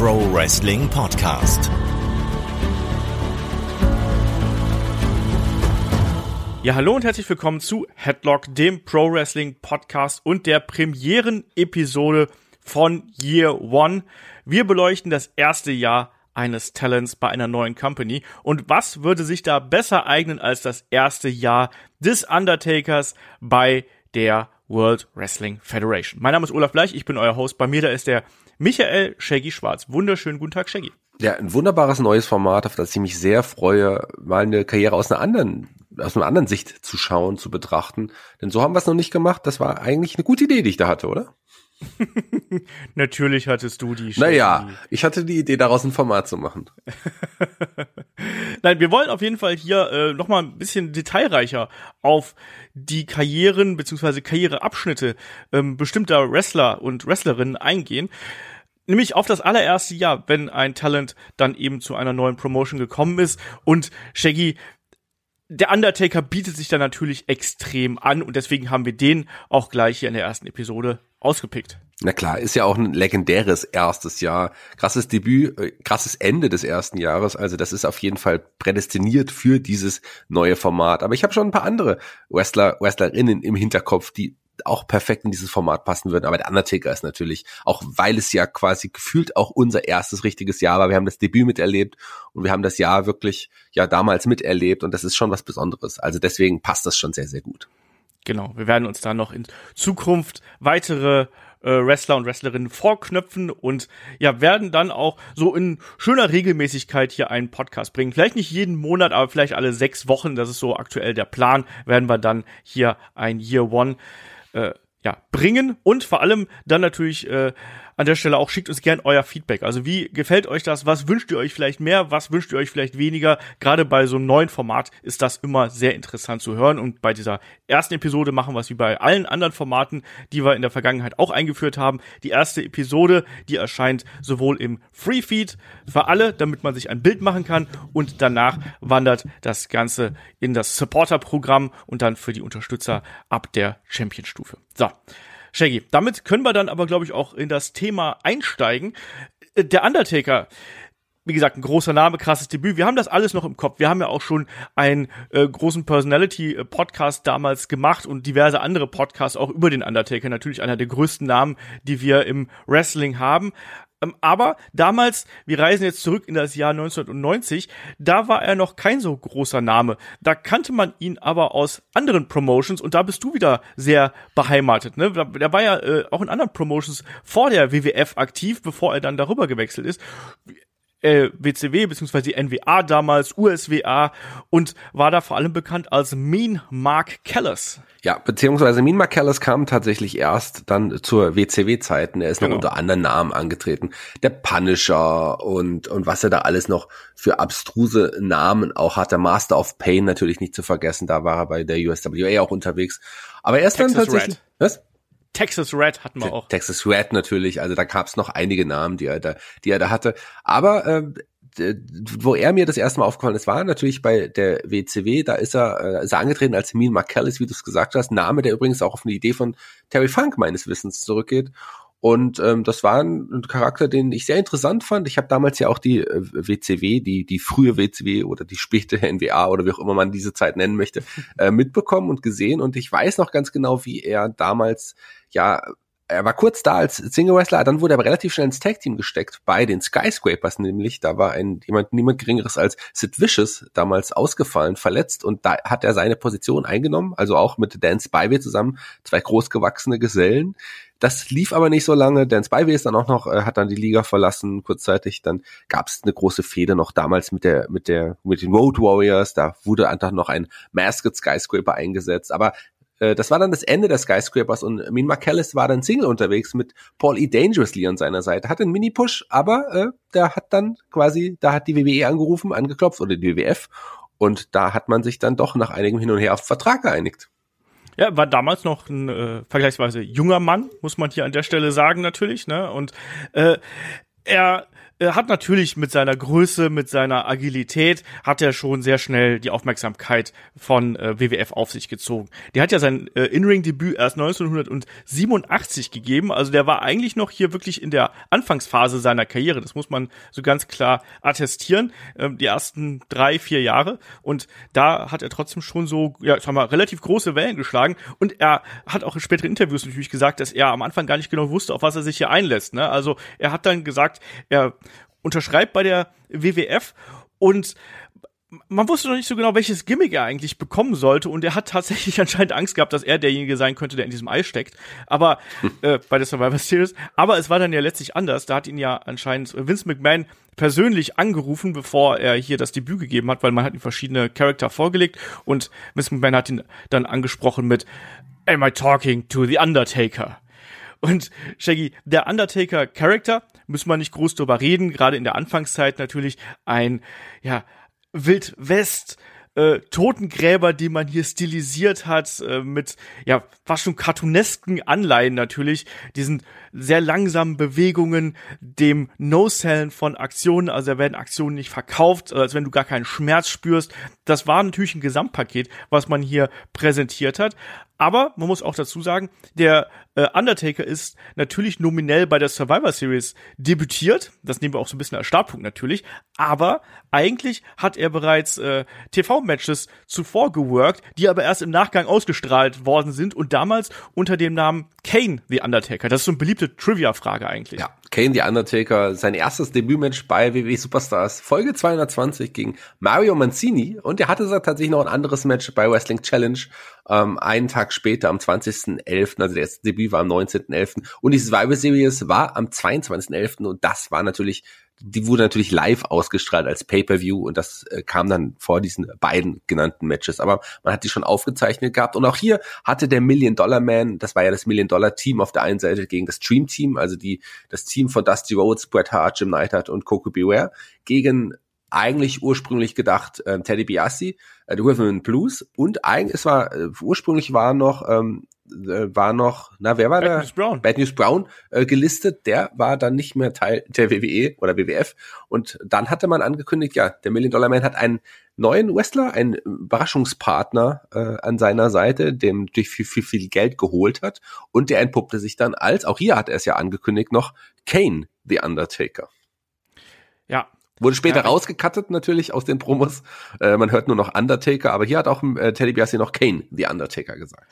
Pro Wrestling Podcast. Ja, hallo und herzlich willkommen zu Headlock, dem Pro Wrestling Podcast und der Premieren-Episode von Year One. Wir beleuchten das erste Jahr eines Talents bei einer neuen Company. Und was würde sich da besser eignen als das erste Jahr des Undertakers bei der World Wrestling Federation? Mein Name ist Olaf Bleich, ich bin euer Host. Bei mir da ist der Michael Shaggy Schwarz. Wunderschönen guten Tag, Shaggy. Ja, ein wunderbares neues Format, auf das ich mich sehr freue, mal eine Karriere aus einer anderen, aus einer anderen Sicht zu schauen, zu betrachten. Denn so haben wir es noch nicht gemacht. Das war eigentlich eine gute Idee, die ich da hatte, oder? Natürlich hattest du die. Naja, ich hatte die Idee, daraus ein Format zu machen. Nein, wir wollen auf jeden Fall hier äh, noch mal ein bisschen detailreicher auf die Karrieren beziehungsweise Karriereabschnitte ähm, bestimmter Wrestler und Wrestlerinnen eingehen. Nämlich auf das allererste Jahr, wenn ein Talent dann eben zu einer neuen Promotion gekommen ist. Und Shaggy, der Undertaker bietet sich da natürlich extrem an und deswegen haben wir den auch gleich hier in der ersten Episode ausgepickt. Na klar, ist ja auch ein legendäres erstes Jahr. Krasses Debüt, äh, krasses Ende des ersten Jahres. Also das ist auf jeden Fall prädestiniert für dieses neue Format. Aber ich habe schon ein paar andere Wrestler, Wrestlerinnen im Hinterkopf, die auch perfekt in dieses Format passen würden. Aber der Undertaker ist natürlich, auch weil es ja quasi gefühlt auch unser erstes richtiges Jahr war. Wir haben das Debüt miterlebt und wir haben das Jahr wirklich ja damals miterlebt und das ist schon was Besonderes. Also deswegen passt das schon sehr, sehr gut. Genau, wir werden uns da noch in Zukunft weitere äh, Wrestler und Wrestlerinnen vorknöpfen und ja, werden dann auch so in schöner Regelmäßigkeit hier einen Podcast bringen. Vielleicht nicht jeden Monat, aber vielleicht alle sechs Wochen, das ist so aktuell der Plan, werden wir dann hier ein Year One äh, ja, bringen. Und vor allem dann natürlich äh, an der Stelle auch schickt uns gern euer Feedback. Also wie gefällt euch das? Was wünscht ihr euch vielleicht mehr? Was wünscht ihr euch vielleicht weniger? Gerade bei so einem neuen Format ist das immer sehr interessant zu hören. Und bei dieser ersten Episode machen wir es wie bei allen anderen Formaten, die wir in der Vergangenheit auch eingeführt haben. Die erste Episode, die erscheint sowohl im Free Feed für alle, damit man sich ein Bild machen kann. Und danach wandert das Ganze in das Supporter-Programm und dann für die Unterstützer ab der Champion-Stufe. So. Shaggy, damit können wir dann aber, glaube ich, auch in das Thema einsteigen. Äh, der Undertaker, wie gesagt, ein großer Name, krasses Debüt. Wir haben das alles noch im Kopf. Wir haben ja auch schon einen äh, großen Personality-Podcast damals gemacht und diverse andere Podcasts auch über den Undertaker. Natürlich einer der größten Namen, die wir im Wrestling haben. Ähm, aber damals, wir reisen jetzt zurück in das Jahr 1990, da war er noch kein so großer Name. Da kannte man ihn aber aus anderen Promotions und da bist du wieder sehr beheimatet. Ne? Der war ja äh, auch in anderen Promotions vor der WWF aktiv, bevor er dann darüber gewechselt ist äh, WCW bzw. NWA damals, USWA und war da vor allem bekannt als Mean Mark Callis. Ja, beziehungsweise Mean Mark Callis kam tatsächlich erst dann zur WCW-Zeiten. Er ist genau. noch unter anderen Namen angetreten. Der Punisher und, und was er da alles noch für abstruse Namen auch hat. Der Master of Pain natürlich nicht zu vergessen. Da war er bei der USWA auch unterwegs. Aber er ist Texas dann tatsächlich, Red. was? Texas Red hatten wir auch. Texas Red natürlich, also da gab es noch einige Namen, die er da, die er da hatte. Aber äh, wo er mir das erste Mal aufgefallen ist, war natürlich bei der WCW, da ist er, äh, ist er angetreten als Mean McCallis, wie du es gesagt hast, Name, der übrigens auch auf eine Idee von Terry Funk meines Wissens zurückgeht. Und ähm, das war ein Charakter, den ich sehr interessant fand. Ich habe damals ja auch die äh, WCW, die die frühe WCW oder die späte NWA oder wie auch immer man diese Zeit nennen möchte, äh, mitbekommen und gesehen. Und ich weiß noch ganz genau, wie er damals ja er war kurz da als Single Wrestler, dann wurde er aber relativ schnell ins Tag Team gesteckt bei den Skyscrapers nämlich. Da war ein jemand niemand geringeres als Sid Vicious damals ausgefallen, verletzt und da hat er seine Position eingenommen, also auch mit Dan Spivey zusammen, zwei großgewachsene Gesellen. Das lief aber nicht so lange. Dan Spivey ist dann auch noch, äh, hat dann die Liga verlassen kurzzeitig. Dann gab es eine große Fehde noch damals mit der, mit der, mit den Road Warriors. Da wurde einfach noch ein Masked Skyscraper eingesetzt. Aber äh, das war dann das Ende der Skyscrapers und Mean McCallis war dann Single unterwegs mit Paul E. Dangerously an seiner Seite. Hatte einen Mini-Push, aber äh, der hat dann quasi, da hat die WWE angerufen, angeklopft oder die WWF und da hat man sich dann doch nach einigem Hin und Her auf Vertrag geeinigt. Ja, war damals noch ein äh, vergleichsweise junger Mann, muss man hier an der Stelle sagen natürlich, ne? Und äh, er er hat natürlich mit seiner Größe, mit seiner Agilität, hat er schon sehr schnell die Aufmerksamkeit von äh, WWF auf sich gezogen. Der hat ja sein äh, In-Ring-Debüt erst 1987 gegeben, also der war eigentlich noch hier wirklich in der Anfangsphase seiner Karriere. Das muss man so ganz klar attestieren. Ähm, die ersten drei, vier Jahre. Und da hat er trotzdem schon so, ja, ich sag mal, relativ große Wellen geschlagen. Und er hat auch in späteren Interviews natürlich gesagt, dass er am Anfang gar nicht genau wusste, auf was er sich hier einlässt. Ne? Also er hat dann gesagt, er unterschreibt bei der WWF und man wusste noch nicht so genau, welches Gimmick er eigentlich bekommen sollte und er hat tatsächlich anscheinend Angst gehabt, dass er derjenige sein könnte, der in diesem Ei steckt. Aber äh, bei der Survivor Series. Aber es war dann ja letztlich anders. Da hat ihn ja anscheinend Vince McMahon persönlich angerufen, bevor er hier das Debüt gegeben hat, weil man hat ihm verschiedene Charakter vorgelegt und Vince McMahon hat ihn dann angesprochen mit Am I talking to the Undertaker? Und Shaggy, der Undertaker-Charakter, müssen wir nicht groß drüber reden, gerade in der Anfangszeit natürlich ein, ja, Wild West, äh, Totengräber, die man hier stilisiert hat, äh, mit ja fast schon cartoonesken Anleihen natürlich, diesen sehr langsamen Bewegungen, dem No-Sellen von Aktionen, also da werden Aktionen nicht verkauft, als wenn du gar keinen Schmerz spürst. Das war natürlich ein Gesamtpaket, was man hier präsentiert hat. Aber man muss auch dazu sagen, der äh, Undertaker ist natürlich nominell bei der Survivor Series debütiert. Das nehmen wir auch so ein bisschen als Startpunkt natürlich. Aber eigentlich hat er bereits äh, TV-Matches zuvor geworkt, die aber erst im Nachgang ausgestrahlt worden sind und damals unter dem Namen Kane the Undertaker. Das ist so eine beliebte Trivia-Frage eigentlich. Ja, Kane the Undertaker, sein erstes Debütmatch bei WWE Superstars, Folge 220 gegen Mario Mancini und er hatte tatsächlich noch ein anderes Match bei Wrestling Challenge ähm, einen Tag später am 20.11., also das Debüt war am 19.11. und die Survivor Series war am 22.11. und das war natürlich die wurde natürlich live ausgestrahlt als Pay-per-View und das äh, kam dann vor diesen beiden genannten Matches. Aber man hat die schon aufgezeichnet gehabt und auch hier hatte der Million Dollar Man, das war ja das Million Dollar Team auf der einen Seite gegen das Dream Team, also die das Team von Dusty Rhodes, Bret Hart, Jim Neidhart und Coco Beware gegen eigentlich ursprünglich gedacht äh, Teddy Biassi, äh, The Rhythm and Blues und eigentlich es war äh, ursprünglich war noch ähm, äh, war noch, na, wer war Bad da? News Brown. Bad News Brown äh, gelistet. Der war dann nicht mehr Teil der WWE oder WWF. Und dann hatte man angekündigt, ja, der Million Dollar Man hat einen neuen Wrestler, einen Überraschungspartner äh, an seiner Seite, dem durch viel, viel, viel Geld geholt hat. Und der entpuppte sich dann als, auch hier hat er es ja angekündigt, noch Kane, The Undertaker. Ja, Wurde später Ja, rausgekattet natürlich aus den Promos. Äh, man hört nur noch Undertaker, aber hier hat auch äh, Teddy Biassi noch Kane, The Undertaker gesagt.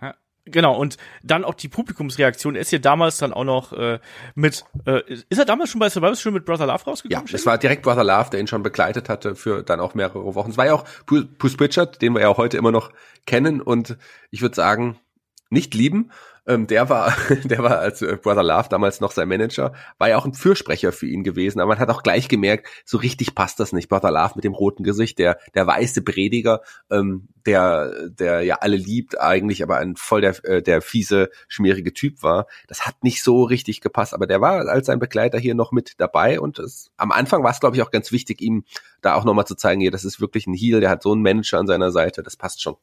Ja, genau, und dann auch die Publikumsreaktion. Er ist ja damals dann auch noch äh, mit, äh, ist er damals schon bei Survivor schon mit Brother Love Ja, rausgekommen? es war direkt Brother Love, der ihn schon begleitet hatte für dann auch mehrere Wochen. Es war ja auch Pu- Bruce Pritchard, den wir ja heute immer noch kennen und ich würde sagen, nicht lieben. Ähm, der war, der war als äh, Brother Love damals noch sein Manager, war ja auch ein Fürsprecher für ihn gewesen, aber man hat auch gleich gemerkt, so richtig passt das nicht. Brother Love mit dem roten Gesicht, der, der weiße Prediger, ähm, der, der ja alle liebt eigentlich, aber ein voll der, äh, der fiese, schmierige Typ war. Das hat nicht so richtig gepasst, aber der war als sein Begleiter hier noch mit dabei und es, am Anfang war es, glaube ich, auch ganz wichtig, ihm da auch nochmal zu zeigen, hier, das ist wirklich ein Heel, der hat so einen Manager an seiner Seite, das passt schon.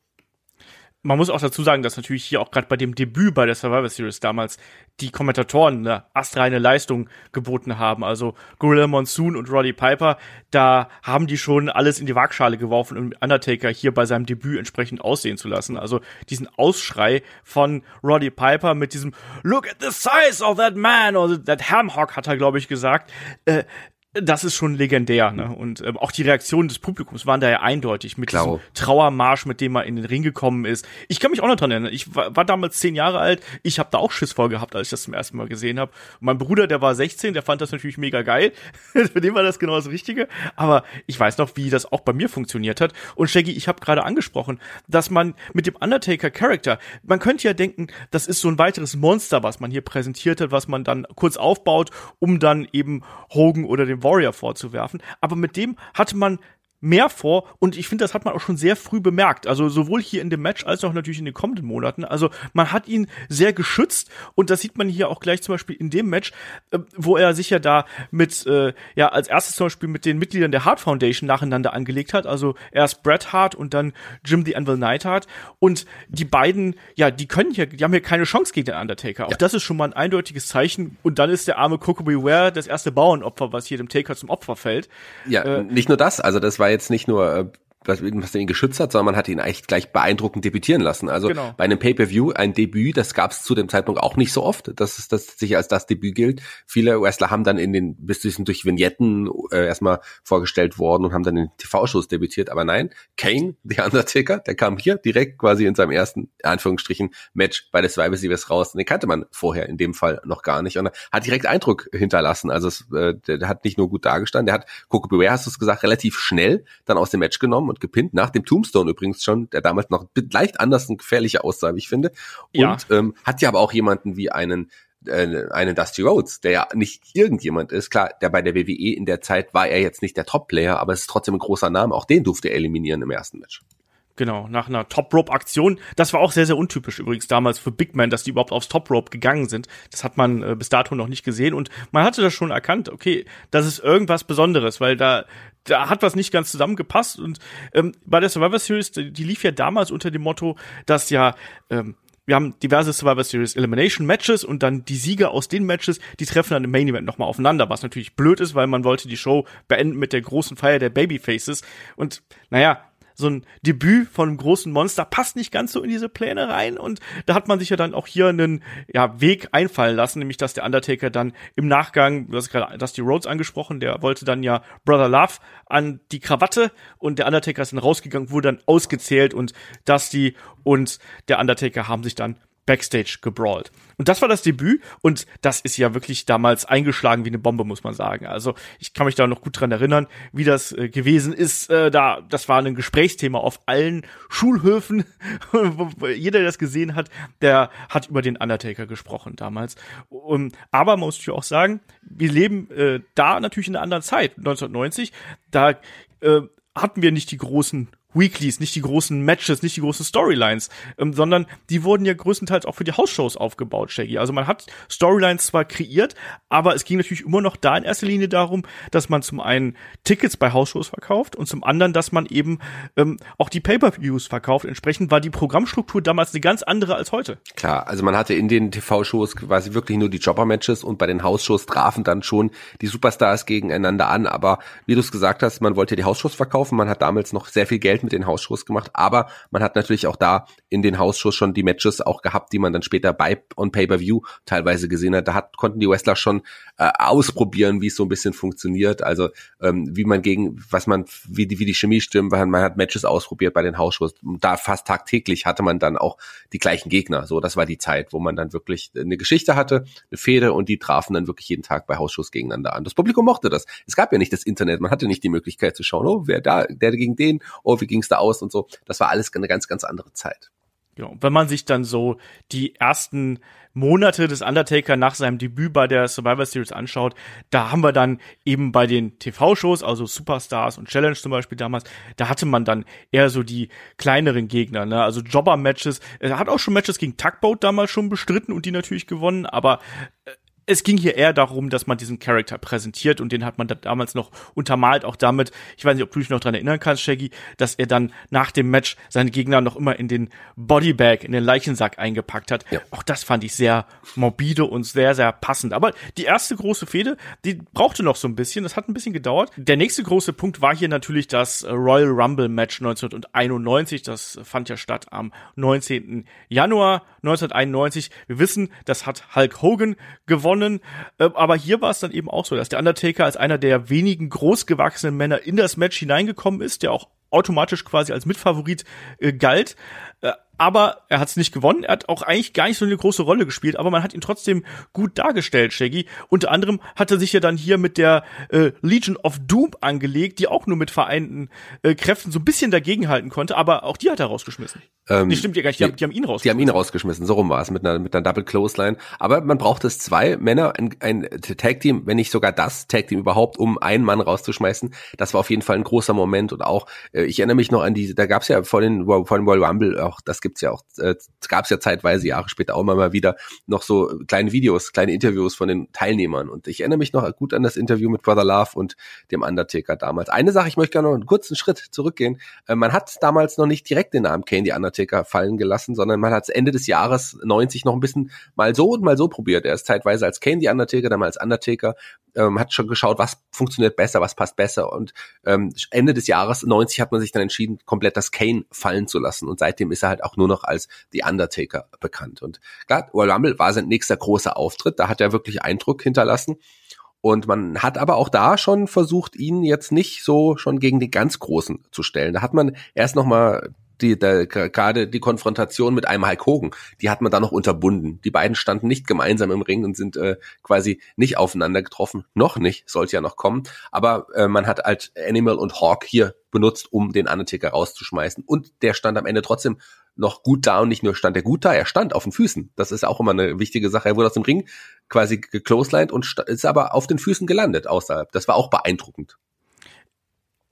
Man muss auch dazu sagen, dass natürlich hier auch gerade bei dem Debüt bei der Survivor Series damals die Kommentatoren eine astreine Leistung geboten haben. Also Gorilla Monsoon und Roddy Piper, da haben die schon alles in die Waagschale geworfen, um Undertaker hier bei seinem Debüt entsprechend aussehen zu lassen. Also diesen Ausschrei von Roddy Piper mit diesem Look at the size of that man oder that Hamhock hat er glaube ich gesagt. Äh, das ist schon legendär, ne? Und ähm, auch die Reaktionen des Publikums waren da ja eindeutig mit Klar. diesem Trauermarsch, mit dem er in den Ring gekommen ist. Ich kann mich auch noch dran erinnern. Ich war, war damals zehn Jahre alt. Ich habe da auch Schiss vor gehabt, als ich das zum ersten Mal gesehen habe. Mein Bruder, der war 16, der fand das natürlich mega geil. Für den war das genau das Richtige. Aber ich weiß noch, wie das auch bei mir funktioniert hat. Und Shaggy, ich habe gerade angesprochen, dass man mit dem Undertaker-Charakter, man könnte ja denken, das ist so ein weiteres Monster, was man hier präsentiert hat, was man dann kurz aufbaut, um dann eben Hogan oder dem Warrior vorzuwerfen. Aber mit dem hatte man mehr vor und ich finde, das hat man auch schon sehr früh bemerkt. Also sowohl hier in dem Match als auch natürlich in den kommenden Monaten. Also man hat ihn sehr geschützt und das sieht man hier auch gleich zum Beispiel in dem Match, äh, wo er sich ja da mit, äh, ja, als erstes zum Beispiel mit den Mitgliedern der Hart Foundation nacheinander angelegt hat. Also erst Bret Hart und dann Jim the Anvil Neidhart. Und die beiden, ja, die können hier, die haben hier keine Chance gegen den Undertaker. Auch ja. das ist schon mal ein eindeutiges Zeichen. Und dann ist der arme Coco Beware das erste Bauernopfer, was hier dem Taker zum Opfer fällt. Ja, äh, nicht nur das, also das war jetzt nicht nur äh, was, was ihn geschützt hat, sondern man hat ihn eigentlich gleich beeindruckend debütieren lassen. Also genau. bei einem Pay-per-View ein Debüt, das gab es zu dem Zeitpunkt auch nicht so oft, dass es das sich als das Debüt gilt. Viele Wrestler haben dann in den bis durch Vignetten äh, erstmal vorgestellt worden und haben dann in TV-Shows debütiert, aber nein, Kane, The Undertaker, der kam hier direkt quasi in seinem ersten Anführungsstrichen Match bei der Survivor Series raus. Den kannte man vorher in dem Fall noch gar nicht und hat direkt Eindruck hinterlassen. Also es, äh, der hat nicht nur gut dargestanden, der hat Coco Beware, hast du es gesagt, relativ schnell dann aus dem Match genommen und gepinnt, nach dem Tombstone übrigens schon, der damals noch leicht anders und gefährlicher aussah, wie ich finde. Und ja. ähm, hat ja aber auch jemanden wie einen äh, einen Dusty Rhodes, der ja nicht irgendjemand ist. Klar, der bei der WWE in der Zeit war er jetzt nicht der Top-Player, aber es ist trotzdem ein großer Name. Auch den durfte er eliminieren im ersten Match. Genau, nach einer Top-Rope-Aktion. Das war auch sehr, sehr untypisch übrigens damals für Big Man, dass die überhaupt aufs Top-Rope gegangen sind. Das hat man äh, bis dato noch nicht gesehen und man hatte das schon erkannt, okay, das ist irgendwas Besonderes, weil da, da hat was nicht ganz zusammengepasst und ähm, bei der Survivor Series, die, die lief ja damals unter dem Motto, dass ja ähm, wir haben diverse Survivor Series Elimination Matches und dann die Sieger aus den Matches, die treffen dann im Main Event nochmal aufeinander, was natürlich blöd ist, weil man wollte die Show beenden mit der großen Feier der Babyfaces und naja, so ein Debüt von einem großen Monster passt nicht ganz so in diese Pläne rein. Und da hat man sich ja dann auch hier einen ja, Weg einfallen lassen, nämlich dass der Undertaker dann im Nachgang, du hast gerade Dusty Rhodes angesprochen, der wollte dann ja Brother Love an die Krawatte und der Undertaker ist dann rausgegangen, wurde dann ausgezählt und Dusty und der Undertaker haben sich dann Backstage gebrawlt. Und das war das Debüt und das ist ja wirklich damals eingeschlagen wie eine Bombe, muss man sagen. Also ich kann mich da noch gut dran erinnern, wie das äh, gewesen ist. Äh, da, das war ein Gesprächsthema auf allen Schulhöfen. Jeder, der das gesehen hat, der hat über den Undertaker gesprochen damals. Um, aber muss natürlich auch sagen, wir leben äh, da natürlich in einer anderen Zeit, 1990. Da äh, hatten wir nicht die großen Weeklies, nicht die großen Matches, nicht die großen Storylines, ähm, sondern die wurden ja größtenteils auch für die Hausshows aufgebaut, Shaggy. Also man hat Storylines zwar kreiert, aber es ging natürlich immer noch da in erster Linie darum, dass man zum einen Tickets bei Hausshows verkauft und zum anderen, dass man eben ähm, auch die Pay-per-Views verkauft. Entsprechend war die Programmstruktur damals eine ganz andere als heute. Klar, also man hatte in den TV-Shows quasi wirklich nur die Jobber-Matches und bei den Hausshows trafen dann schon die Superstars gegeneinander an. Aber wie du es gesagt hast, man wollte die Hausshows verkaufen. Man hat damals noch sehr viel Geld mit den Hausshows gemacht, aber man hat natürlich auch da in den Hausshows schon die Matches auch gehabt, die man dann später bei on Pay-per-View teilweise gesehen hat. Da hat, konnten die Wrestler schon äh, ausprobieren, wie es so ein bisschen funktioniert, also ähm, wie man gegen, was man, wie die, wie die Chemie stimmt, weil man hat Matches ausprobiert bei den Hausshows. Da fast tagtäglich hatte man dann auch die gleichen Gegner. So, das war die Zeit, wo man dann wirklich eine Geschichte hatte, eine Fehde und die trafen dann wirklich jeden Tag bei Hausshows gegeneinander an. Das Publikum mochte das. Es gab ja nicht das Internet, man hatte nicht die Möglichkeit zu schauen, oh, wer da, der gegen den, oh, wie ging's da aus und so. Das war alles eine ganz, ganz andere Zeit. Genau. Wenn man sich dann so die ersten Monate des Undertaker nach seinem Debüt bei der Survivor Series anschaut, da haben wir dann eben bei den TV-Shows, also Superstars und Challenge zum Beispiel damals, da hatte man dann eher so die kleineren Gegner, ne? also Jobber-Matches. Er hat auch schon Matches gegen Tugboat damals schon bestritten und die natürlich gewonnen, aber äh, es ging hier eher darum, dass man diesen Charakter präsentiert und den hat man da damals noch untermalt, auch damit, ich weiß nicht, ob du dich noch dran erinnern kannst, Shaggy, dass er dann nach dem Match seine Gegner noch immer in den Bodybag, in den Leichensack eingepackt hat. Ja. Auch das fand ich sehr morbide und sehr, sehr passend. Aber die erste große Fehde, die brauchte noch so ein bisschen, das hat ein bisschen gedauert. Der nächste große Punkt war hier natürlich das Royal Rumble Match 1991, das fand ja statt am 19. Januar 1991. Wir wissen, das hat Hulk Hogan gewonnen gewonnen. Äh, aber hier war es dann eben auch so, dass der Undertaker als einer der wenigen großgewachsenen Männer in das Match hineingekommen ist, der auch automatisch quasi als Mitfavorit äh, galt. Äh, aber er hat es nicht gewonnen. Er hat auch eigentlich gar nicht so eine große Rolle gespielt, aber man hat ihn trotzdem gut dargestellt, Shaggy. Unter anderem hat er sich ja dann hier mit der äh, Legion of Doom angelegt, die auch nur mit vereinten äh, Kräften so ein bisschen dagegenhalten konnte, aber auch die hat er rausgeschmissen. Ähm, nee, stimmt ja gar nicht, die, die, die, haben ihn rausgeschmissen. Die haben ihn rausgeschmissen, so rum war es, mit einer, mit einer Double Clothesline. Aber man braucht es zwei Männer, ein, ein Tag-Team, wenn nicht sogar das Tag-Team überhaupt, um einen Mann rauszuschmeißen. Das war auf jeden Fall ein großer Moment und auch, äh, ich erinnere mich noch an die, da gab es ja vor den, vor den Royal Rumble auch, das gibt's ja auch, äh, gab es ja zeitweise Jahre später auch immer mal wieder noch so kleine Videos, kleine Interviews von den Teilnehmern. Und ich erinnere mich noch gut an das Interview mit Brother Love und dem Undertaker damals. Eine Sache, ich möchte gerne noch einen kurzen Schritt zurückgehen. Äh, man hat damals noch nicht direkt den Namen Kane the Undertaker fallen gelassen, sondern man hat Ende des Jahres 90 noch ein bisschen mal so und mal so probiert. Er ist zeitweise als Kane the Undertaker, dann mal als Undertaker, ähm, hat schon geschaut, was funktioniert besser, was passt besser. Und ähm, Ende des Jahres 90 hat man sich dann entschieden, komplett das Kane fallen zu lassen. Und seitdem ist er halt auch nur noch als The Undertaker bekannt. Und klar, Royal Rumble war sein nächster großer Auftritt. Da hat er wirklich Eindruck hinterlassen. Und man hat aber auch da schon versucht, ihn jetzt nicht so schon gegen die ganz Großen zu stellen. Da hat man erst noch mal die, der, gerade die Konfrontation mit einem Hulk Hogan, die hat man da noch unterbunden. Die beiden standen nicht gemeinsam im Ring und sind äh, quasi nicht aufeinander getroffen. Noch nicht, sollte ja noch kommen. Aber äh, man hat halt Animal und Hawk hier benutzt, um den Undertaker rauszuschmeißen. Und der stand am Ende trotzdem noch gut da und nicht nur stand er gut da, er stand auf den Füßen. Das ist auch immer eine wichtige Sache. Er wurde aus dem Ring quasi gecloselined und ist aber auf den Füßen gelandet außerhalb. Das war auch beeindruckend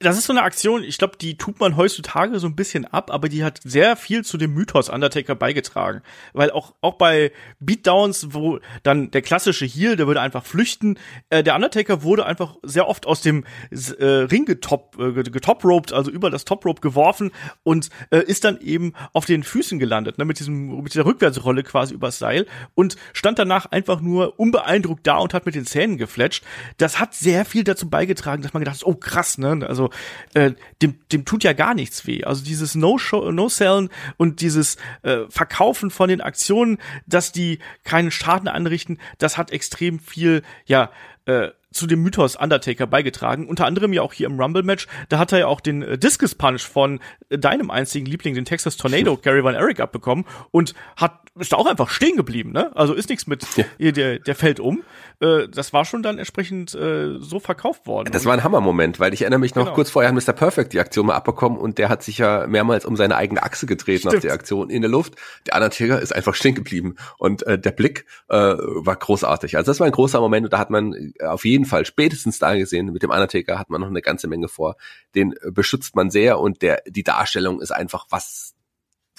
das ist so eine Aktion, ich glaube, die tut man heutzutage so ein bisschen ab, aber die hat sehr viel zu dem Mythos Undertaker beigetragen. Weil auch, auch bei Beatdowns, wo dann der klassische Heel, der würde einfach flüchten, äh, der Undertaker wurde einfach sehr oft aus dem äh, Ring getop, äh, getoproped, also über das Toprope geworfen und äh, ist dann eben auf den Füßen gelandet, ne, mit diesem, mit dieser Rückwärtsrolle quasi übers Seil und stand danach einfach nur unbeeindruckt da und hat mit den Zähnen gefletscht. Das hat sehr viel dazu beigetragen, dass man gedacht hat, oh krass, ne, also äh, dem, dem tut ja gar nichts weh. Also dieses No-Show, No-Sellen und dieses äh, Verkaufen von den Aktionen, dass die keinen Schaden anrichten, das hat extrem viel, ja, äh, zu dem Mythos Undertaker beigetragen. Unter anderem ja auch hier im Rumble-Match. Da hat er ja auch den äh, Discus Punch von äh, deinem einzigen Liebling, den Texas Tornado, Gary Van Eric, abbekommen und hat ist da auch einfach stehen geblieben, ne? Also ist nichts mit, ja. der, der fällt um. Äh, das war schon dann entsprechend äh, so verkauft worden. Das war ein Hammermoment, weil ich erinnere mich noch, genau. kurz vorher hat Mr. Perfect die Aktion mal abbekommen und der hat sich ja mehrmals um seine eigene Achse gedreht Stimmt. nach der Aktion in der Luft. Der Undertaker ist einfach stehen geblieben und äh, der Blick äh, war großartig. Also das war ein großer Moment und da hat man auf jeden Fall spätestens da gesehen, mit dem Undertaker hat man noch eine ganze Menge vor. Den beschützt man sehr und der die Darstellung ist einfach was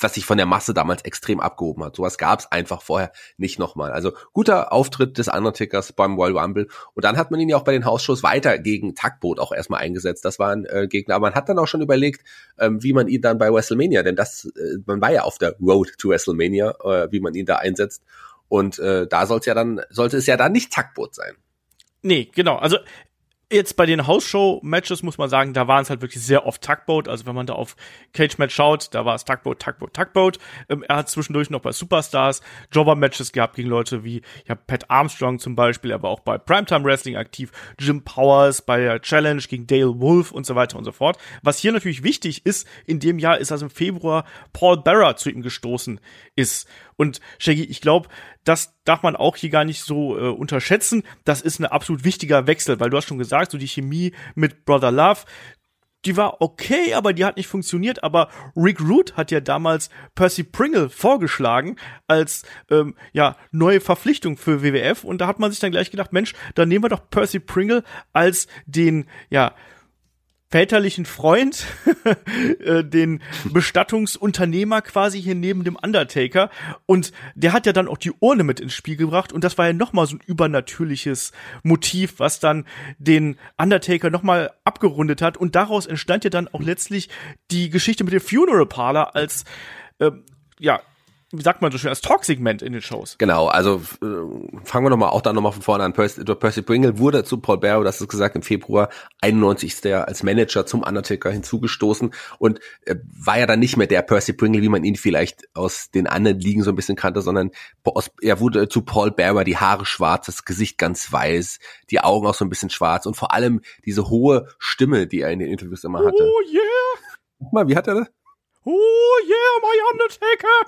was sich von der Masse damals extrem abgehoben hat. Sowas gab es einfach vorher nicht nochmal. Also guter Auftritt des Undertakers beim Royal Rumble. Und dann hat man ihn ja auch bei den Hausshows weiter gegen Taktboot auch erstmal eingesetzt. Das war ein äh, Gegner. Aber man hat dann auch schon überlegt, ähm, wie man ihn dann bei WrestleMania, denn das, äh, man war ja auf der Road to WrestleMania, äh, wie man ihn da einsetzt. Und äh, da soll es ja dann, sollte es ja dann nicht Taktboot sein. Nee, genau. Also Jetzt bei den Hausshow-Matches muss man sagen, da waren es halt wirklich sehr oft Tugboat. Also wenn man da auf Cage-Match schaut, da war es Tugboat, Tugboat, Tugboat. Ähm, er hat zwischendurch noch bei Superstars Jobber-Matches gehabt gegen Leute wie ja, Pat Armstrong zum Beispiel. Er war auch bei Primetime Wrestling aktiv. Jim Powers bei der Challenge gegen Dale Wolf und so weiter und so fort. Was hier natürlich wichtig ist, in dem Jahr ist also im Februar Paul Barra zu ihm gestoßen ist. Und Shaggy, ich glaube, das darf man auch hier gar nicht so äh, unterschätzen. Das ist ein absolut wichtiger Wechsel, weil du hast schon gesagt, so die Chemie mit Brother Love, die war okay, aber die hat nicht funktioniert. Aber Rick Root hat ja damals Percy Pringle vorgeschlagen als ähm, ja neue Verpflichtung für WWF und da hat man sich dann gleich gedacht, Mensch, dann nehmen wir doch Percy Pringle als den ja väterlichen Freund, äh, den Bestattungsunternehmer quasi hier neben dem Undertaker. Und der hat ja dann auch die Urne mit ins Spiel gebracht. Und das war ja nochmal so ein übernatürliches Motiv, was dann den Undertaker nochmal abgerundet hat. Und daraus entstand ja dann auch letztlich die Geschichte mit dem Funeral Parlor als äh, ja, sagt man so schön, als Talk-Segment in den Shows. Genau, also äh, fangen wir nochmal auch da nochmal von vorne an. Percy, Percy Pringle wurde zu Paul Barrow, das ist gesagt, im Februar 91. Der als Manager zum Undertaker hinzugestoßen und äh, war ja dann nicht mehr der Percy Pringle, wie man ihn vielleicht aus den anderen Ligen so ein bisschen kannte, sondern aus, er wurde zu Paul Barrow, die Haare schwarz, das Gesicht ganz weiß, die Augen auch so ein bisschen schwarz und vor allem diese hohe Stimme, die er in den Interviews immer hatte. Oh yeah! Mal, wie hat er das? Oh yeah, my Undertaker!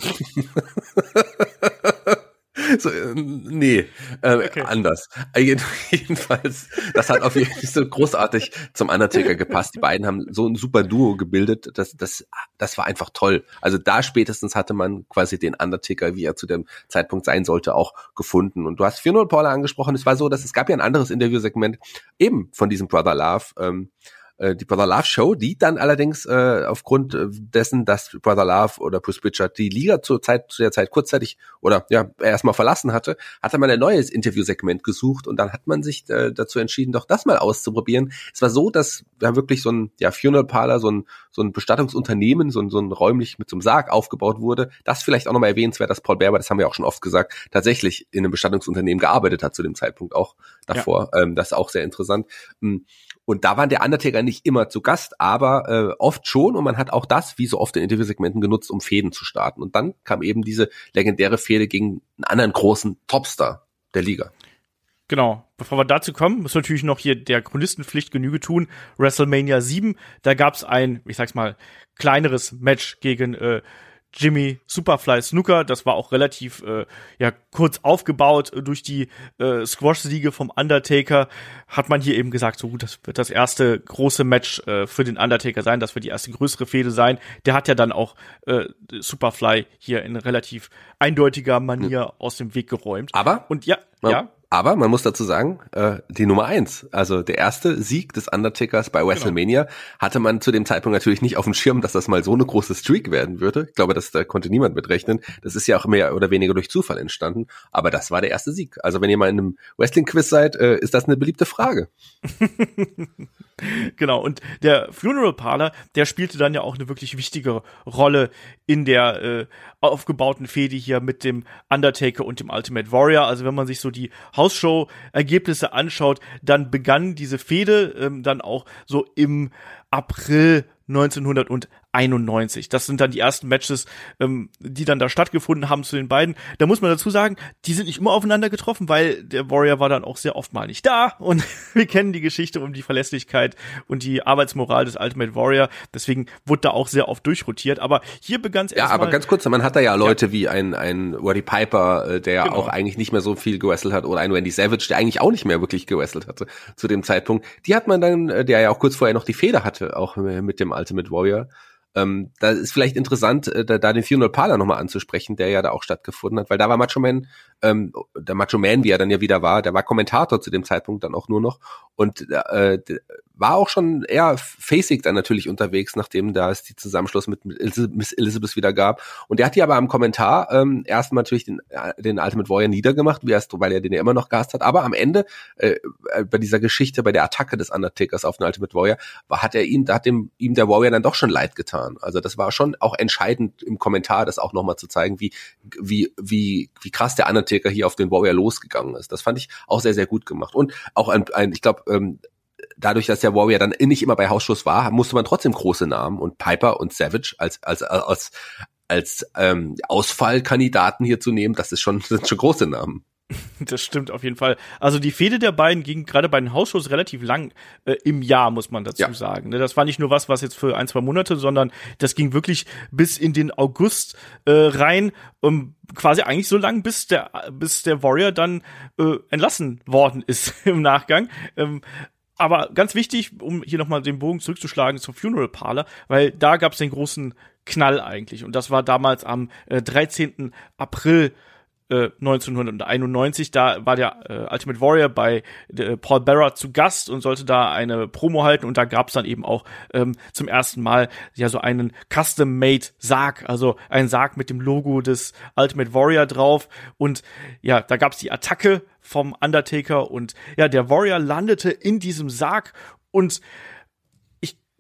So, äh, nee, äh, okay. anders. Äh, jedenfalls, das hat auf jeden Fall so großartig zum Undertaker gepasst. Die beiden haben so ein super Duo gebildet. Das, das, das war einfach toll. Also da spätestens hatte man quasi den Undertaker, wie er zu dem Zeitpunkt sein sollte, auch gefunden. Und du hast 4-0 Paula angesprochen. Es war so, dass es gab ja ein anderes Interviewsegment eben von diesem Brother Love. Ähm, äh, die Brother Love Show, die dann allerdings äh, aufgrund äh, dessen, dass Brother Love oder Bruce Pritchard die Liga zur Zeit zu der Zeit kurzzeitig oder ja erstmal verlassen hatte, hatte man ein neues Interviewsegment gesucht und dann hat man sich äh, dazu entschieden, doch das mal auszuprobieren. Es war so, dass da wirklich so ein ja Funeral Parlor, so ein so ein Bestattungsunternehmen, so ein, so ein räumlich mit so einem Sarg aufgebaut wurde. Das vielleicht auch nochmal erwähnenswert, dass Paul Berber, das haben wir auch schon oft gesagt, tatsächlich in einem Bestattungsunternehmen gearbeitet hat zu dem Zeitpunkt auch davor. Ja. Ähm, das ist auch sehr interessant. Hm. Und da waren der Undertaker nicht immer zu Gast, aber äh, oft schon. Und man hat auch das, wie so oft in Interviewsegmenten, genutzt, um Fäden zu starten. Und dann kam eben diese legendäre Fehde gegen einen anderen großen Topstar der Liga. Genau. Bevor wir dazu kommen, muss natürlich noch hier der Chronistenpflicht Genüge tun. WrestleMania 7, da gab's ein, ich sag's mal, kleineres Match gegen äh, Jimmy Superfly Snooker. Das war auch relativ äh, ja kurz aufgebaut durch die äh, Squash-Siege vom Undertaker. Hat man hier eben gesagt, so gut, das wird das erste große Match äh, für den Undertaker sein, das wird die erste größere Fehde sein. Der hat ja dann auch äh, Superfly hier in relativ eindeutiger Manier aus dem Weg geräumt. Aber und ja, ja. Aber man muss dazu sagen, äh, die Nummer eins, also der erste Sieg des Undertakers bei genau. WrestleMania, genau. hatte man zu dem Zeitpunkt natürlich nicht auf dem Schirm, dass das mal so eine große Streak werden würde. Ich glaube, das da konnte niemand mitrechnen. Das ist ja auch mehr oder weniger durch Zufall entstanden. Aber das war der erste Sieg. Also wenn ihr mal in einem Wrestling-Quiz seid, äh, ist das eine beliebte Frage. genau. Und der Funeral Parlor, der spielte dann ja auch eine wirklich wichtige Rolle in der äh, aufgebauten Fehde hier mit dem Undertaker und dem Ultimate Warrior. Also wenn man sich so die Hausshow-Ergebnisse anschaut, dann begann diese Fehde ähm, dann auch so im April 1991. Das sind dann die ersten Matches, ähm, die dann da stattgefunden haben zu den beiden. Da muss man dazu sagen, die sind nicht immer aufeinander getroffen, weil der Warrior war dann auch sehr oft mal nicht da und wir kennen die Geschichte um die Verlässlichkeit und die Arbeitsmoral des Ultimate Warrior. Deswegen wurde da auch sehr oft durchrotiert. Aber hier begann es Ja, aber ganz kurz, man hat da ja Leute ja. wie ein, ein Roddy Piper, äh, der genau. auch eigentlich nicht mehr so viel gewrestelt hat oder ein Randy Savage, der eigentlich auch nicht mehr wirklich gewrestelt hatte zu dem Zeitpunkt. Die hat man dann, äh, der ja auch kurz vorher noch die Feder hatte, auch mit dem Ultimate Warrior. Ähm, da ist vielleicht interessant, äh, da, da den 400 Parler nochmal anzusprechen, der ja da auch stattgefunden hat, weil da war Macho Man, ähm, der Macho Man, wie er dann ja wieder war, der war Kommentator zu dem Zeitpunkt dann auch nur noch. Und äh, war auch schon eher facig dann natürlich unterwegs, nachdem da es die Zusammenschluss mit Miss Elizabeth wieder gab. Und der hat hier aber am Kommentar ähm, erstmal natürlich den, äh, den Ultimate Warrior niedergemacht, wie erst, weil er den ja immer noch gehasst hat. Aber am Ende, äh, äh, bei dieser Geschichte, bei der Attacke des Undertakers auf den Ultimate Warrior, war, hat er ihm, da hat dem, ihm der Warrior dann doch schon leid getan. Also das war schon auch entscheidend im Kommentar, das auch nochmal zu zeigen, wie, wie, wie, wie krass der Undertaker hier auf den Warrior losgegangen ist. Das fand ich auch sehr, sehr gut gemacht. Und auch ein, ein ich glaube, ähm, dadurch, dass der Warrior dann nicht immer bei Hausschuss war, musste man trotzdem große Namen und Piper und Savage als als als als ähm, Ausfallkandidaten hier zu nehmen, das ist schon das sind schon große Namen. Das stimmt auf jeden Fall. Also die Fehde der beiden ging gerade bei den Hausshows relativ lang äh, im Jahr, muss man dazu ja. sagen. Ne? Das war nicht nur was, was jetzt für ein, zwei Monate, sondern das ging wirklich bis in den August äh, rein, um quasi eigentlich so lang, bis der, bis der Warrior dann äh, entlassen worden ist im Nachgang. Ähm, aber ganz wichtig, um hier nochmal den Bogen zurückzuschlagen zum Funeral Parlor, weil da gab es den großen Knall eigentlich. Und das war damals am äh, 13. April 1991, äh, da war der äh, Ultimate Warrior bei äh, Paul Bearer zu Gast und sollte da eine Promo halten und da gab's dann eben auch ähm, zum ersten Mal ja so einen Custom-Made Sarg, also ein Sarg mit dem Logo des Ultimate Warrior drauf und ja, da gab's die Attacke vom Undertaker und ja, der Warrior landete in diesem Sarg und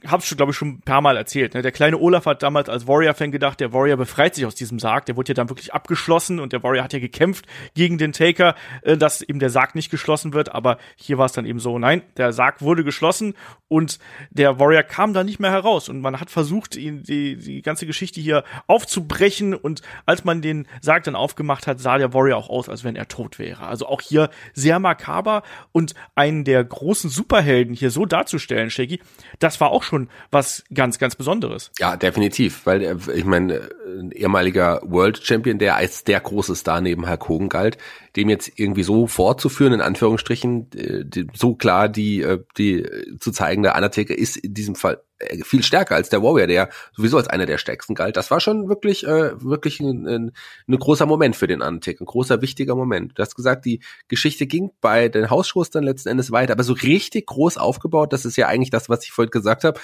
hab's schon, glaube ich, schon ein paar Mal erzählt. Ne? Der kleine Olaf hat damals als Warrior-Fan gedacht, der Warrior befreit sich aus diesem Sarg. Der wurde ja dann wirklich abgeschlossen und der Warrior hat ja gekämpft gegen den Taker, äh, dass eben der Sarg nicht geschlossen wird. Aber hier war es dann eben so, nein, der Sarg wurde geschlossen und der Warrior kam da nicht mehr heraus. Und man hat versucht, ihn, die, die ganze Geschichte hier aufzubrechen. Und als man den Sarg dann aufgemacht hat, sah der Warrior auch aus, als wenn er tot wäre. Also auch hier sehr makaber und einen der großen Superhelden hier so darzustellen, Shaggy, das war auch schon schon was ganz, ganz Besonderes. Ja, definitiv, weil äh, ich meine, ein ehemaliger World Champion, der als der große Star neben Hulk Hogan galt, dem jetzt irgendwie so fortzuführen, in Anführungsstrichen, äh, so klar die, äh, die zu zeigen, der Undertaker ist in diesem Fall viel stärker als der Warrior, der sowieso als einer der stärksten galt. Das war schon wirklich, äh, wirklich ein, ein, ein großer Moment für den Undertaker, ein großer, wichtiger Moment. Du hast gesagt, die Geschichte ging bei den Hausshows dann letzten Endes weiter, aber so richtig groß aufgebaut, das ist ja eigentlich das, was ich vorhin gesagt habe,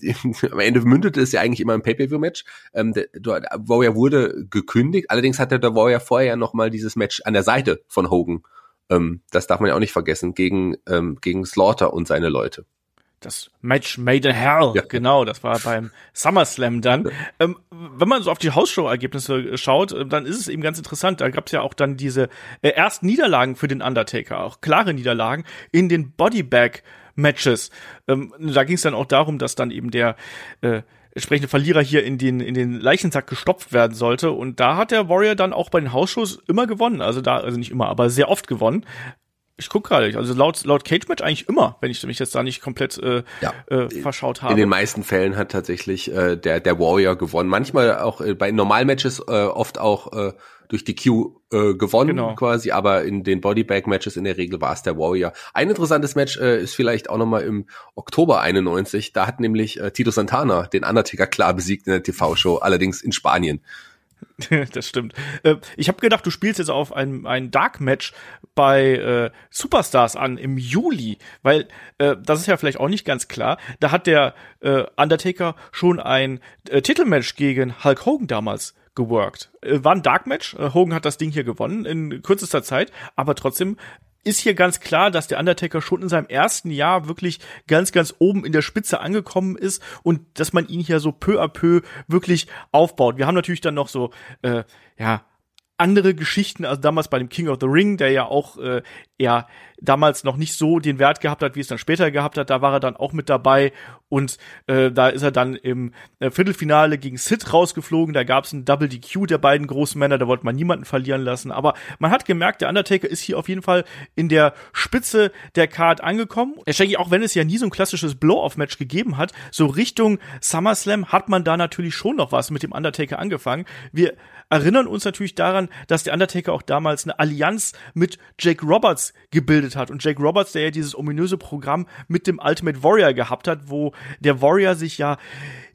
am Ende mündete es ja eigentlich immer ein Pay-Per-View-Match. Ähm, der, der Warrior wurde gekündigt, allerdings hatte der Warrior vorher noch mal dieses Match an der Seite von Hogan. Ähm, das darf man ja auch nicht vergessen, gegen, ähm, gegen Slaughter und seine Leute. Das Match Made in Hell, ja. genau, das war beim SummerSlam dann. Ähm, wenn man so auf die Hausshow-Ergebnisse schaut, äh, dann ist es eben ganz interessant. Da gab es ja auch dann diese äh, ersten Niederlagen für den Undertaker, auch klare Niederlagen in den Bodybag Matches. Ähm, da ging es dann auch darum, dass dann eben der äh, entsprechende Verlierer hier in den, in den Leichensack gestopft werden sollte. Und da hat der Warrior dann auch bei den Hausshows immer gewonnen. Also da, also nicht immer, aber sehr oft gewonnen. Ich guck gerade, also laut, laut Cage Match eigentlich immer, wenn ich mich jetzt da nicht komplett äh, ja. äh, verschaut habe. In den meisten Fällen hat tatsächlich äh, der, der Warrior gewonnen. Manchmal auch äh, bei Normalmatches äh, oft auch äh, durch die Q äh, gewonnen genau. quasi, aber in den Bodybag-Matches in der Regel war es der Warrior. Ein interessantes Match äh, ist vielleicht auch nochmal im Oktober 91. Da hat nämlich äh, Tito Santana den Undertaker klar besiegt in der TV-Show, allerdings in Spanien. das stimmt. Äh, ich habe gedacht, du spielst jetzt auf ein, ein Dark Match bei äh, Superstars an im Juli, weil äh, das ist ja vielleicht auch nicht ganz klar. Da hat der äh, Undertaker schon ein äh, Titelmatch gegen Hulk Hogan damals geworkt. Äh, war ein Dark Match. Äh, Hogan hat das Ding hier gewonnen in kürzester Zeit, aber trotzdem ist hier ganz klar, dass der Undertaker schon in seinem ersten Jahr wirklich ganz, ganz oben in der Spitze angekommen ist und dass man ihn hier so peu à peu wirklich aufbaut. Wir haben natürlich dann noch so, äh, ja, andere Geschichten, also damals bei dem King of the Ring, der ja auch äh, ja damals noch nicht so den Wert gehabt hat, wie es dann später gehabt hat. Da war er dann auch mit dabei und äh, da ist er dann im äh, Viertelfinale gegen Sid rausgeflogen. Da gab es ein Double DQ der beiden großen Männer, da wollte man niemanden verlieren lassen. Aber man hat gemerkt, der Undertaker ist hier auf jeden Fall in der Spitze der Card angekommen. Er schenke auch wenn es ja nie so ein klassisches Blow-off-Match gegeben hat, so Richtung SummerSlam hat man da natürlich schon noch was mit dem Undertaker angefangen. Wir erinnern uns natürlich daran, dass der Undertaker auch damals eine Allianz mit Jake Roberts gebildet hat. Und Jake Roberts, der ja dieses ominöse Programm mit dem Ultimate Warrior gehabt hat, wo der Warrior sich ja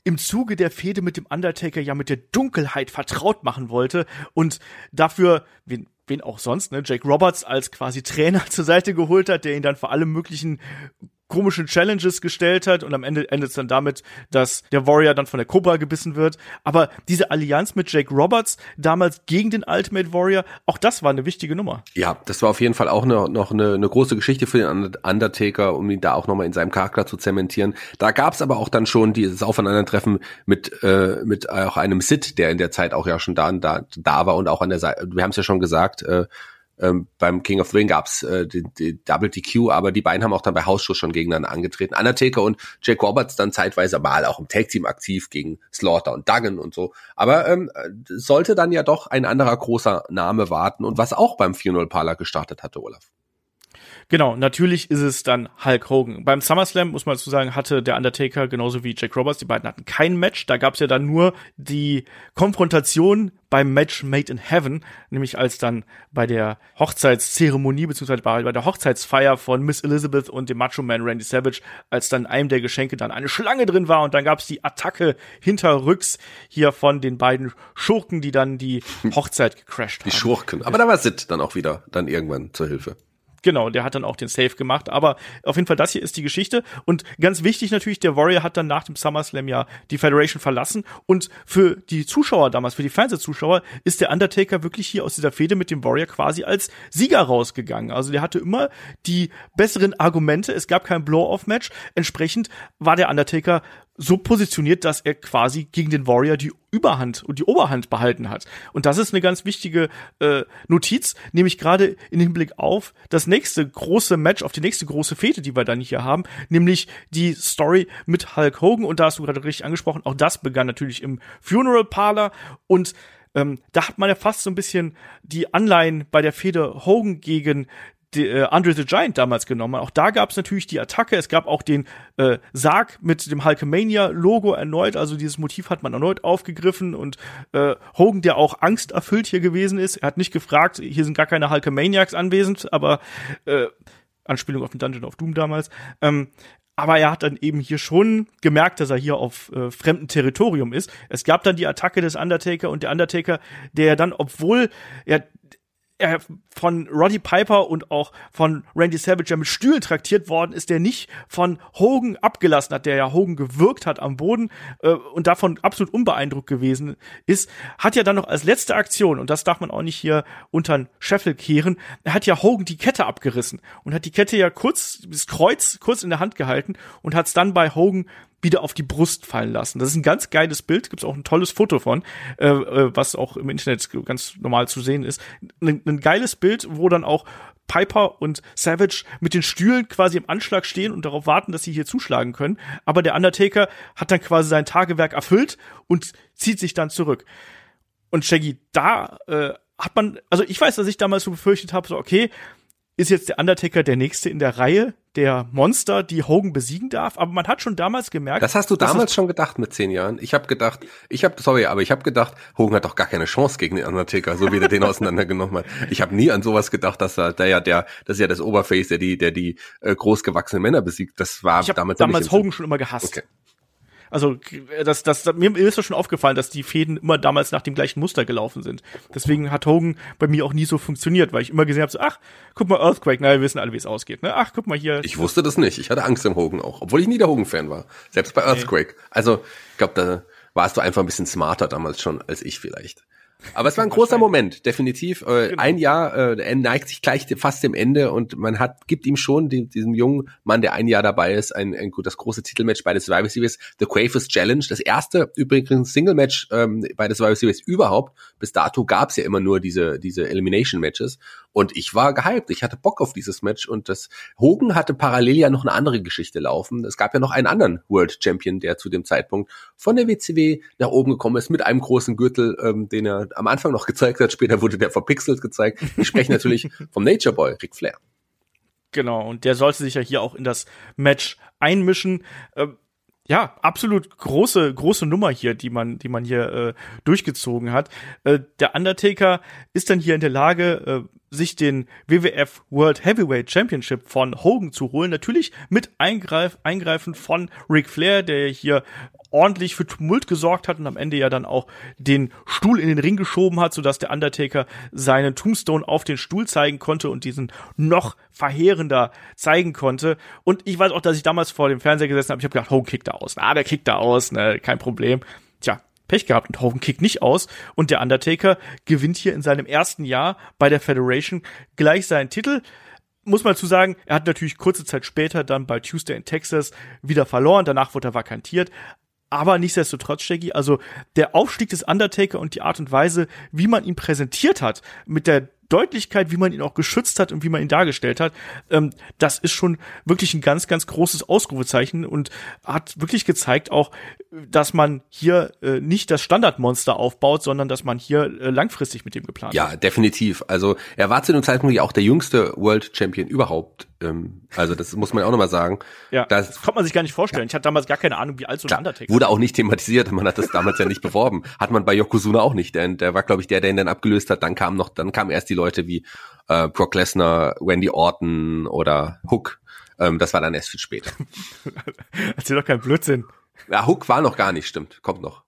im Zuge der Fehde mit dem Undertaker ja mit der Dunkelheit vertraut machen wollte und dafür, wen, wen auch sonst, ne, Jake Roberts als quasi Trainer zur Seite geholt hat, der ihn dann vor allem möglichen komischen Challenges gestellt hat und am Ende endet es dann damit, dass der Warrior dann von der Cobra gebissen wird. Aber diese Allianz mit Jake Roberts damals gegen den Ultimate Warrior, auch das war eine wichtige Nummer. Ja, das war auf jeden Fall auch eine, noch eine, eine große Geschichte für den Undertaker, um ihn da auch nochmal in seinem Charakter zu zementieren. Da gab es aber auch dann schon dieses Aufeinandertreffen mit, äh, mit auch einem Sid, der in der Zeit auch ja schon da, da, da war und auch an der Seite, wir haben es ja schon gesagt, äh, ähm, beim King of the Ring gab's äh, die, die Double DQ, aber die beiden haben auch dann bei Hausschuss schon gegeneinander angetreten. Undertaker und Jake Roberts dann zeitweise mal auch im Tag Team aktiv gegen Slaughter und Duggan und so. Aber ähm, sollte dann ja doch ein anderer großer Name warten und was auch beim 4-0 Parler gestartet hatte, Olaf. Genau, natürlich ist es dann Hulk Hogan. Beim SummerSlam, muss man dazu sagen, hatte der Undertaker genauso wie Jack Roberts, die beiden hatten kein Match. Da gab es ja dann nur die Konfrontation beim Match Made in Heaven, nämlich als dann bei der Hochzeitszeremonie, beziehungsweise bei der Hochzeitsfeier von Miss Elizabeth und dem Macho Man Randy Savage, als dann einem der Geschenke dann eine Schlange drin war und dann gab es die Attacke hinterrücks hier von den beiden Schurken, die dann die Hochzeit gecrashed haben. Die Schurken. Aber da war Sid dann auch wieder dann irgendwann zur Hilfe. Genau, der hat dann auch den Save gemacht. Aber auf jeden Fall, das hier ist die Geschichte. Und ganz wichtig natürlich, der Warrior hat dann nach dem SummerSlam ja die Federation verlassen. Und für die Zuschauer damals, für die Fernsehzuschauer, ist der Undertaker wirklich hier aus dieser Fehde mit dem Warrior quasi als Sieger rausgegangen. Also der hatte immer die besseren Argumente. Es gab kein Blow-off-Match. Entsprechend war der Undertaker so positioniert, dass er quasi gegen den Warrior die Überhand und die Oberhand behalten hat. Und das ist eine ganz wichtige äh, Notiz, nämlich gerade im Hinblick auf das nächste große Match, auf die nächste große Fete, die wir dann hier haben, nämlich die Story mit Hulk Hogan. Und da hast du gerade richtig angesprochen, auch das begann natürlich im Funeral Parlor und ähm, da hat man ja fast so ein bisschen die Anleihen bei der Fehde Hogan gegen die, äh, Andre the Giant damals genommen. Auch da gab es natürlich die Attacke. Es gab auch den äh, Sarg mit dem Hulkamania-Logo erneut. Also dieses Motiv hat man erneut aufgegriffen und äh, Hogan, der auch angsterfüllt hier gewesen ist, er hat nicht gefragt, hier sind gar keine Hulkamaniacs anwesend, aber äh, Anspielung auf den Dungeon of Doom damals. Ähm, aber er hat dann eben hier schon gemerkt, dass er hier auf äh, fremdem Territorium ist. Es gab dann die Attacke des Undertaker und der Undertaker, der dann, obwohl er er von Roddy Piper und auch von Randy Savage ja mit Stühlen traktiert worden ist, der nicht von Hogan abgelassen hat, der ja Hogan gewirkt hat am Boden äh, und davon absolut unbeeindruckt gewesen ist, hat ja dann noch als letzte Aktion, und das darf man auch nicht hier unter den Scheffel kehren, er hat ja Hogan die Kette abgerissen und hat die Kette ja kurz, das Kreuz kurz in der Hand gehalten und hat es dann bei Hogan wieder auf die Brust fallen lassen. Das ist ein ganz geiles Bild, gibt es auch ein tolles Foto von, äh, äh, was auch im Internet ganz normal zu sehen ist. Ein, ein geiles Bild, wo dann auch Piper und Savage mit den Stühlen quasi im Anschlag stehen und darauf warten, dass sie hier zuschlagen können. Aber der Undertaker hat dann quasi sein Tagewerk erfüllt und zieht sich dann zurück. Und Shaggy, da äh, hat man, also ich weiß, dass ich damals so befürchtet habe, so okay, ist jetzt der Undertaker der nächste in der Reihe der Monster, die Hogan besiegen darf. Aber man hat schon damals gemerkt. Das hast du damals schon gedacht mit zehn Jahren. Ich habe gedacht, ich habe, sorry, aber ich habe gedacht, Hogan hat doch gar keine Chance gegen den Undertaker, so wie der den auseinandergenommen hat. Ich habe nie an sowas gedacht, dass er, der ja, der, das ist ja das Oberface, der die, der die äh, großgewachsenen Männer besiegt. Das war ich damals. Damals Hogan schon immer gehasst. Okay. Also das, das, mir ist das schon aufgefallen, dass die Fäden immer damals nach dem gleichen Muster gelaufen sind. Deswegen hat Hogan bei mir auch nie so funktioniert, weil ich immer gesehen habe, so, ach, guck mal, Earthquake, na, wir wissen alle, wie es ausgeht. Ne? Ach, guck mal hier. Ich wusste das nicht. Ich hatte Angst im Hogan auch, obwohl ich nie der Hogan-Fan war. Selbst bei Earthquake. Okay. Also, ich glaube, da warst du einfach ein bisschen smarter damals schon als ich vielleicht. Aber es war ein großer Moment, definitiv. Äh, genau. Ein Jahr, äh, er neigt sich gleich fast dem Ende und man hat gibt ihm schon dem, diesem jungen Mann, der ein Jahr dabei ist, ein, ein gut das große Titelmatch bei der Survivor Series, The Quavers Challenge, das erste übrigens Single Match ähm, bei der Survivor Series überhaupt. Bis dato gab's ja immer nur diese diese Elimination Matches und ich war gehypt. Ich hatte Bock auf dieses Match und das Hogan hatte parallel ja noch eine andere Geschichte laufen. Es gab ja noch einen anderen World Champion, der zu dem Zeitpunkt von der WCW nach oben gekommen ist mit einem großen Gürtel, ähm, den er am Anfang noch gezeigt hat. Später wurde der verpixelt gezeigt. Ich spreche natürlich vom Nature Boy, Ric Flair. Genau, und der sollte sich ja hier auch in das Match einmischen. Ähm ja, absolut große, große Nummer hier, die man, die man hier äh, durchgezogen hat. Äh, der Undertaker ist dann hier in der Lage, äh, sich den WWF World Heavyweight Championship von Hogan zu holen. Natürlich mit Eingreif, Eingreifen von Ric Flair, der hier ordentlich für Tumult gesorgt hat und am Ende ja dann auch den Stuhl in den Ring geschoben hat, sodass der Undertaker seinen Tombstone auf den Stuhl zeigen konnte und diesen noch verheerender zeigen konnte. Und ich weiß auch, dass ich damals vor dem Fernseher gesessen habe, ich habe gedacht, Hogan kickt da aus. Ah, der kickt da aus, ne, kein Problem. Tja, Pech gehabt und Hogan kickt nicht aus. Und der Undertaker gewinnt hier in seinem ersten Jahr bei der Federation gleich seinen Titel. Muss man zu sagen, er hat natürlich kurze Zeit später dann bei Tuesday in Texas wieder verloren, danach wurde er vakantiert, aber nichtsdestotrotz, Shaggy, also der Aufstieg des Undertaker und die Art und Weise, wie man ihn präsentiert hat, mit der Deutlichkeit, wie man ihn auch geschützt hat und wie man ihn dargestellt hat, ähm, das ist schon wirklich ein ganz, ganz großes Ausrufezeichen und hat wirklich gezeigt auch, dass man hier äh, nicht das Standardmonster aufbaut, sondern dass man hier äh, langfristig mit dem geplant ja, hat. Ja, definitiv. Also er war zu dem Zeitpunkt ja auch der jüngste World Champion überhaupt. Ähm, also das muss man auch nochmal sagen. Ja, das, das konnte man sich gar nicht vorstellen. Ja. Ich hatte damals gar keine Ahnung, wie alt so ein Undertaker Wurde auch nicht thematisiert. Man hat das damals ja nicht beworben. Hat man bei Yokozuna auch nicht. Der, der war, glaube ich, der, der ihn dann abgelöst hat. Dann kam noch, dann kamen erst die Leute wie äh, Brock Lesnar, Wendy Orton oder Hook. Ähm, das war dann erst viel später. Erzähl doch kein Blödsinn. Ja, Hook war noch gar nicht, stimmt. Kommt noch.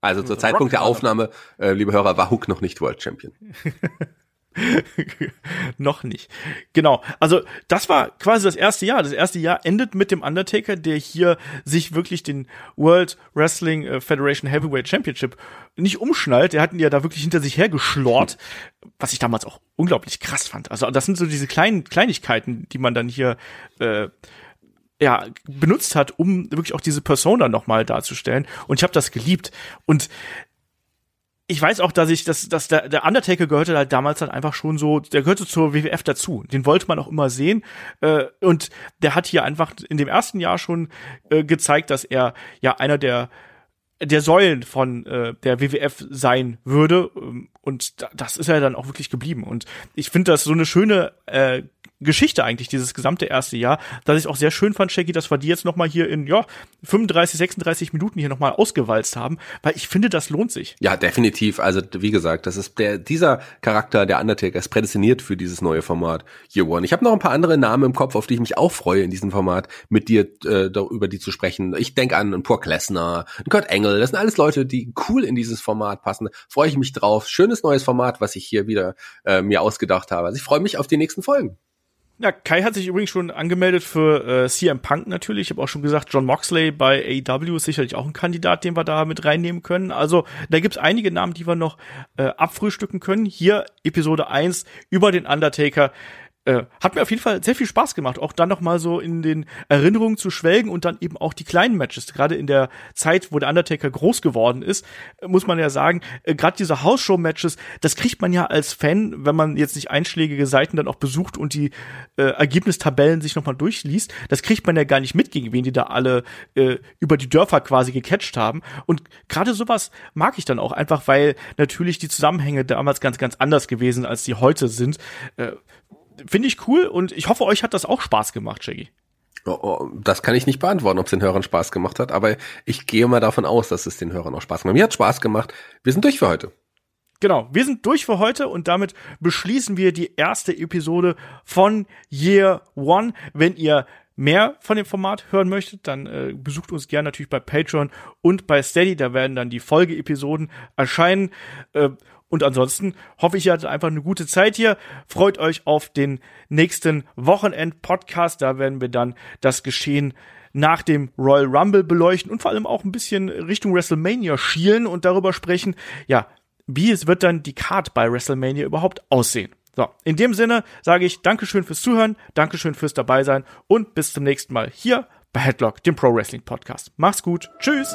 Also zur Zeitpunkt der Aufnahme, äh, liebe Hörer, war Hook noch nicht World Champion. noch nicht. Genau. Also, das war quasi das erste Jahr. Das erste Jahr endet mit dem Undertaker, der hier sich wirklich den World Wrestling äh, Federation Heavyweight Championship nicht umschnallt. Der hat ihn ja da wirklich hinter sich hergeschlort, was ich damals auch unglaublich krass fand. Also, das sind so diese kleinen Kleinigkeiten, die man dann hier äh, ja, benutzt hat, um wirklich auch diese Persona nochmal darzustellen. Und ich habe das geliebt. Und ich weiß auch, dass ich, dass, dass der, der Undertaker gehörte halt damals dann einfach schon so, der gehörte zur WWF dazu. Den wollte man auch immer sehen. Äh, und der hat hier einfach in dem ersten Jahr schon äh, gezeigt, dass er ja einer der der Säulen von äh, der WWF sein würde. Ähm, Und das ist ja dann auch wirklich geblieben. Und ich finde das so eine schöne äh, Geschichte eigentlich, dieses gesamte erste Jahr, dass ich auch sehr schön fand, Shaggy, dass wir die jetzt nochmal hier in, ja, 35, 36 Minuten hier nochmal ausgewalzt haben, weil ich finde, das lohnt sich. Ja, definitiv. Also, wie gesagt, das ist der, dieser Charakter, der Undertaker, ist prädestiniert für dieses neue Format Year One. Ich habe noch ein paar andere Namen im Kopf, auf die ich mich auch freue, in diesem Format mit dir äh, über die zu sprechen. Ich denke an einen Pork Lesnar, einen Kurt Engel, das sind alles Leute, die cool in dieses Format passen. Freue ich mich drauf. Schönes neues Format, was ich hier wieder äh, mir ausgedacht habe. Also ich freue mich auf die nächsten Folgen. Ja, Kai hat sich übrigens schon angemeldet für äh, CM Punk natürlich. Ich habe auch schon gesagt, John Moxley bei AEW ist sicherlich auch ein Kandidat, den wir da mit reinnehmen können. Also da gibt's einige Namen, die wir noch äh, abfrühstücken können. Hier Episode 1 über den Undertaker äh, hat mir auf jeden Fall sehr viel Spaß gemacht, auch dann noch mal so in den Erinnerungen zu schwelgen und dann eben auch die kleinen Matches. Gerade in der Zeit, wo der Undertaker groß geworden ist, muss man ja sagen, äh, gerade diese House-Show-Matches, das kriegt man ja als Fan, wenn man jetzt nicht einschlägige Seiten dann auch besucht und die äh, Ergebnistabellen sich noch mal durchliest, das kriegt man ja gar nicht mit, gegen wen die da alle äh, über die Dörfer quasi gecatcht haben. Und gerade sowas mag ich dann auch einfach, weil natürlich die Zusammenhänge damals ganz, ganz anders gewesen, als die heute sind. Äh, finde ich cool und ich hoffe, euch hat das auch Spaß gemacht, Shaggy. Oh, oh, das kann ich nicht beantworten, ob es den Hörern Spaß gemacht hat, aber ich gehe mal davon aus, dass es den Hörern auch Spaß gemacht hat. Mir hat Spaß gemacht. Wir sind durch für heute. Genau, wir sind durch für heute und damit beschließen wir die erste Episode von Year One. Wenn ihr mehr von dem Format hören möchtet, dann äh, besucht uns gerne natürlich bei Patreon und bei Steady. Da werden dann die Folgeepisoden erscheinen. Äh, und ansonsten hoffe ich, ihr hattet einfach eine gute Zeit hier. Freut euch auf den nächsten Wochenend-Podcast. Da werden wir dann das Geschehen nach dem Royal Rumble beleuchten und vor allem auch ein bisschen Richtung WrestleMania schielen und darüber sprechen, ja, wie es wird dann die Card bei WrestleMania überhaupt aussehen. So, in dem Sinne sage ich Dankeschön fürs Zuhören, Dankeschön fürs dabei sein und bis zum nächsten Mal hier bei Headlock, dem Pro Wrestling Podcast. Mach's gut. Tschüss.